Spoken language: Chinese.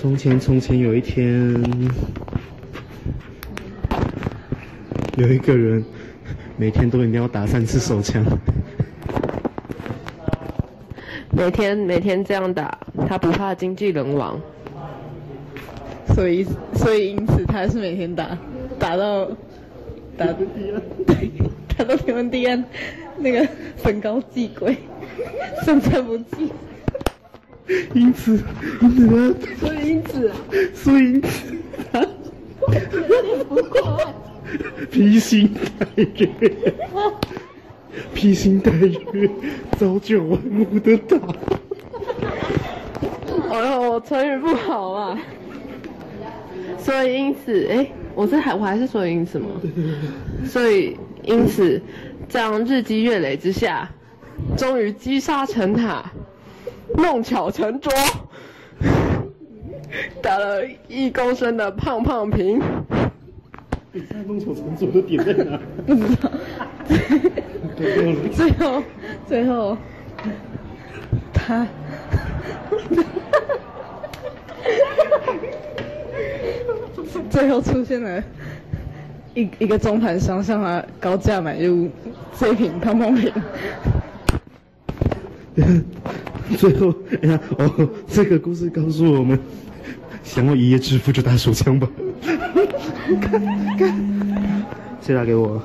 从前，从前有一天，有一个人每天都一定要打三次手枪。每天每天这样打，他不怕经济人亡。所以所以因此他是每天打打到打对打到天昏地暗，那个粉膏祭鬼，身材不济。因此，因此呢，所以因此，所以因此，披星戴月，披星戴月，朝九晚五的打。哎呦，我成语不好啊。所以因此，哎，我是还我还是所以因此吗？所以因此，这样日积月累之下，终于积沙成塔，弄巧成拙，打了一公升的胖胖瓶。比赛弄巧成拙的点在哪？不知道。最后，最后，他。最后出现了一一个中盘商向他高价买入这瓶胖胖瓶。最后，哎呀，哦，这个故事告诉我们，想要一夜致富就打手枪吧。看，看，谁打给我？